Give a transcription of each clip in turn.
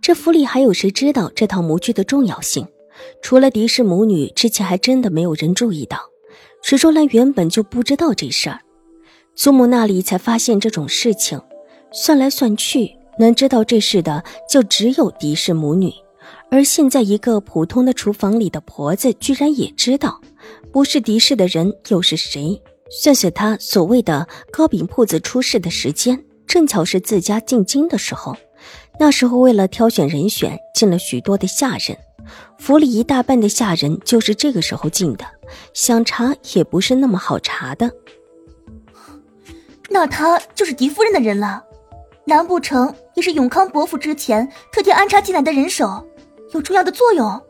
这府里还有谁知道这套模具的重要性？除了狄氏母女，之前还真的没有人注意到。水若兰原本就不知道这事儿，祖母那里才发现这种事情。算来算去，能知道这事的就只有狄氏母女。而现在，一个普通的厨房里的婆子居然也知道，不是狄氏的人又是谁？算算他所谓的糕饼铺子出事的时间，正巧是自家进京的时候。那时候，为了挑选人选，进了许多的下人，府里一大半的下人就是这个时候进的。想查也不是那么好查的。那他就是狄夫人的人了，难不成也是永康伯府之前特地安插进来的人手，有重要的作用？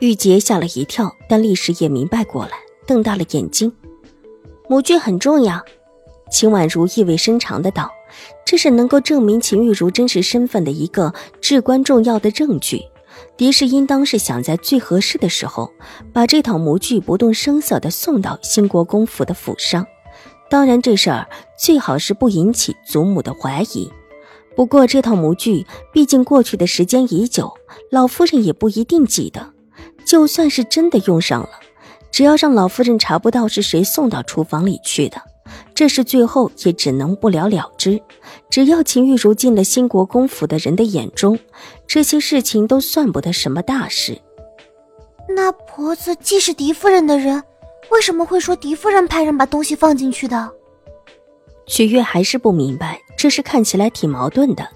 玉洁吓了一跳，但立时也明白过来，瞪大了眼睛。模具很重要，秦婉如意味深长的道。这是能够证明秦玉茹真实身份的一个至关重要的证据。狄氏应当是想在最合适的时候，把这套模具不动声色地送到兴国公府的府上。当然，这事儿最好是不引起祖母的怀疑。不过，这套模具毕竟过去的时间已久，老夫人也不一定记得。就算是真的用上了，只要让老夫人查不到是谁送到厨房里去的。这事最后也只能不了了之。只要秦玉茹进了兴国公府的人的眼中，这些事情都算不得什么大事。那婆子既是狄夫人的人，为什么会说狄夫人派人把东西放进去的？许月还是不明白，这事看起来挺矛盾的。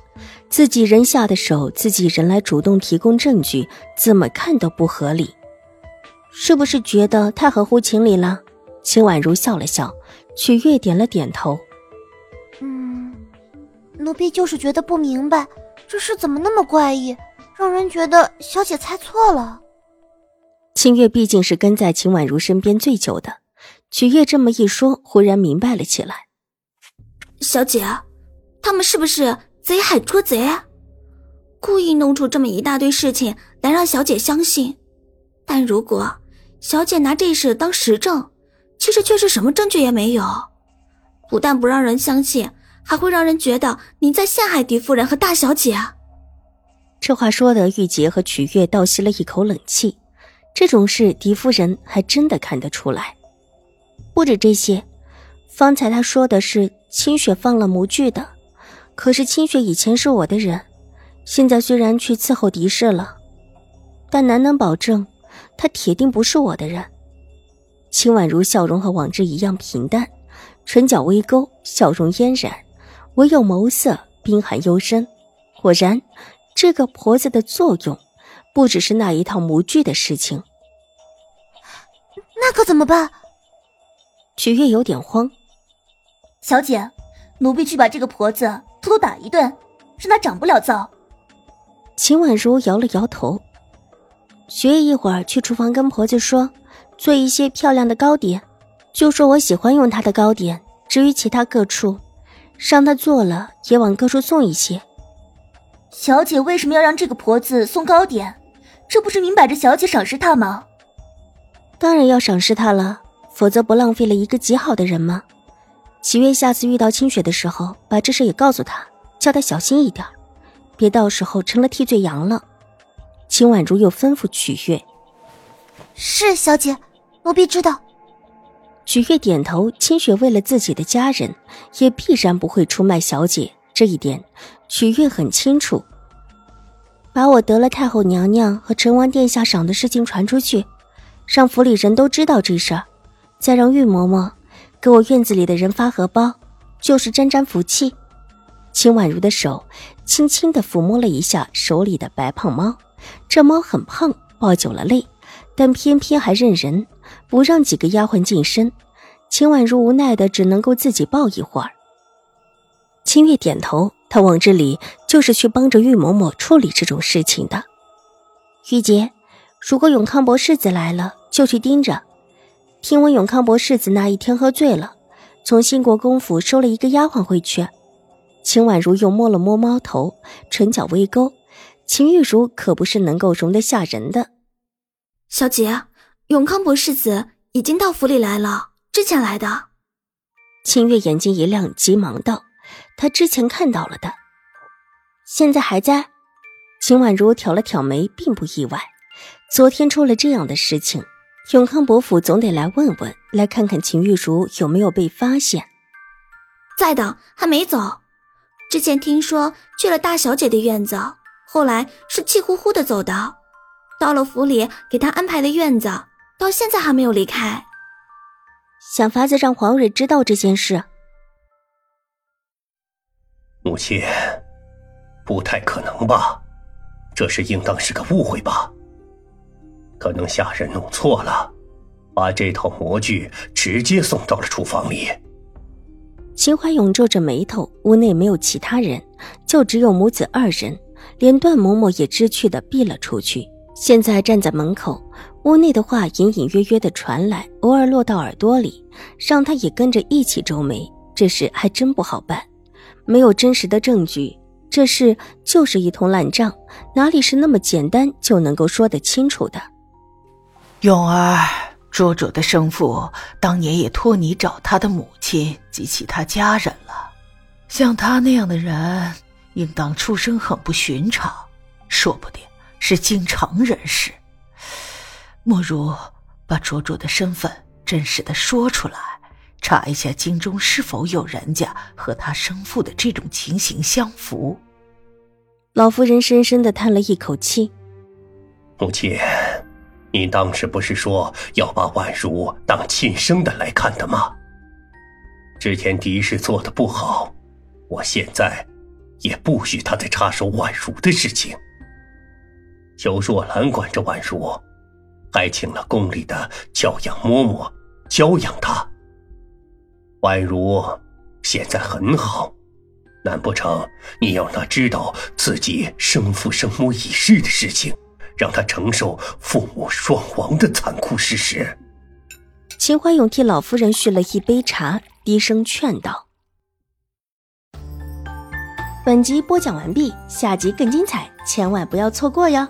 自己人下的手，自己人来主动提供证据，怎么看都不合理。是不是觉得太合乎情理了？秦婉如笑了笑。曲月点了点头，嗯，奴婢就是觉得不明白，这事怎么那么怪异，让人觉得小姐猜错了。清月毕竟是跟在秦婉如身边最久的，曲月这么一说，忽然明白了起来。小姐，他们是不是贼喊捉贼，故意弄出这么一大堆事情来让小姐相信？但如果小姐拿这事当实证，其实却是什么证据也没有，不但不让人相信，还会让人觉得你在陷害狄夫人和大小姐。这话说的，玉洁和曲月倒吸了一口冷气。这种事，狄夫人还真的看得出来。不止这些，方才他说的是清雪放了模具的，可是清雪以前是我的人，现在虽然去伺候狄氏了，但难能保证，他铁定不是我的人。秦婉如笑容和往日一样平淡，唇角微勾，笑容嫣然，唯有眸色冰寒幽深。果然，这个婆子的作用，不只是那一套模具的事情。那可怎么办？曲月有点慌。小姐，奴婢去把这个婆子偷偷打一顿，让她长不了灶。秦婉如摇了摇头。学一会儿去厨房跟婆子说。做一些漂亮的糕点，就说我喜欢用她的糕点。至于其他各处，让她做了也往各处送一些。小姐为什么要让这个婆子送糕点？这不是明摆着小姐赏识她吗？当然要赏识她了，否则不浪费了一个极好的人吗？启月下次遇到清雪的时候，把这事也告诉她，叫她小心一点，别到时候成了替罪羊了。秦婉如又吩咐曲月：“是小姐。”奴婢知道。许月点头。清雪为了自己的家人，也必然不会出卖小姐，这一点许月很清楚。把我得了太后娘娘和成王殿下赏的事情传出去，让府里人都知道这事儿，再让玉嬷嬷给我院子里的人发荷包，就是沾沾福气。秦婉如的手轻轻地抚摸了一下手里的白胖猫，这猫很胖，抱久了累，但偏偏还认人。不让几个丫鬟近身，秦婉如无奈的只能够自己抱一会儿。清月点头，她往这里就是去帮着玉嬷嬷处理这种事情的。玉洁，如果永康伯世子来了，就去盯着。听闻永康伯世子那一天喝醉了，从兴国公府收了一个丫鬟回去。秦婉如又摸了摸猫头，唇角微勾。秦玉茹可不是能够容得下人的。小姐，永康伯世子已经到府里来了，之前来的。秦月眼睛一亮，急忙道：“他之前看到了的，现在还在。”秦婉如挑了挑眉，并不意外。昨天出了这样的事情，永康伯府总得来问问，来看看秦玉茹有没有被发现。在的，还没走。之前听说去了大小姐的院子，后来是气呼呼的走的。到了府里给她安排的院子，到现在还没有离开。想法子让黄蕊知道这件事。母亲，不太可能吧？这是应当是个误会吧？可能下人弄错了，把这套模具直接送到了厨房里。秦怀勇皱着眉头，屋内没有其他人，就只有母子二人，连段嬷嬷也知趣的避了出去。现在站在门口，屋内的话隐隐约约的传来，偶尔落到耳朵里，让他也跟着一起皱眉。这事还真不好办，没有真实的证据。这事就是一通烂账，哪里是那么简单就能够说得清楚的？勇儿，卓卓的生父当年也托你找他的母亲及其他家人了。像他那样的人，应当出身很不寻常，说不定是京城人士。莫如把卓卓的身份真实的说出来，查一下京中是否有人家和他生父的这种情形相符。老夫人深深的叹了一口气：“母亲，你当时不是说要把婉如当亲生的来看的吗？之前狄氏做的不好，我现在也不许他再插手婉如的事情。求若兰管着婉如，还请了宫里的教养嬷嬷教养她。婉如现在很好。”难不成你要他知道自己生父生母已逝的事情，让他承受父母双亡的残酷事实？秦怀勇替老夫人续了一杯茶，低声劝道：“本集播讲完毕，下集更精彩，千万不要错过哟！”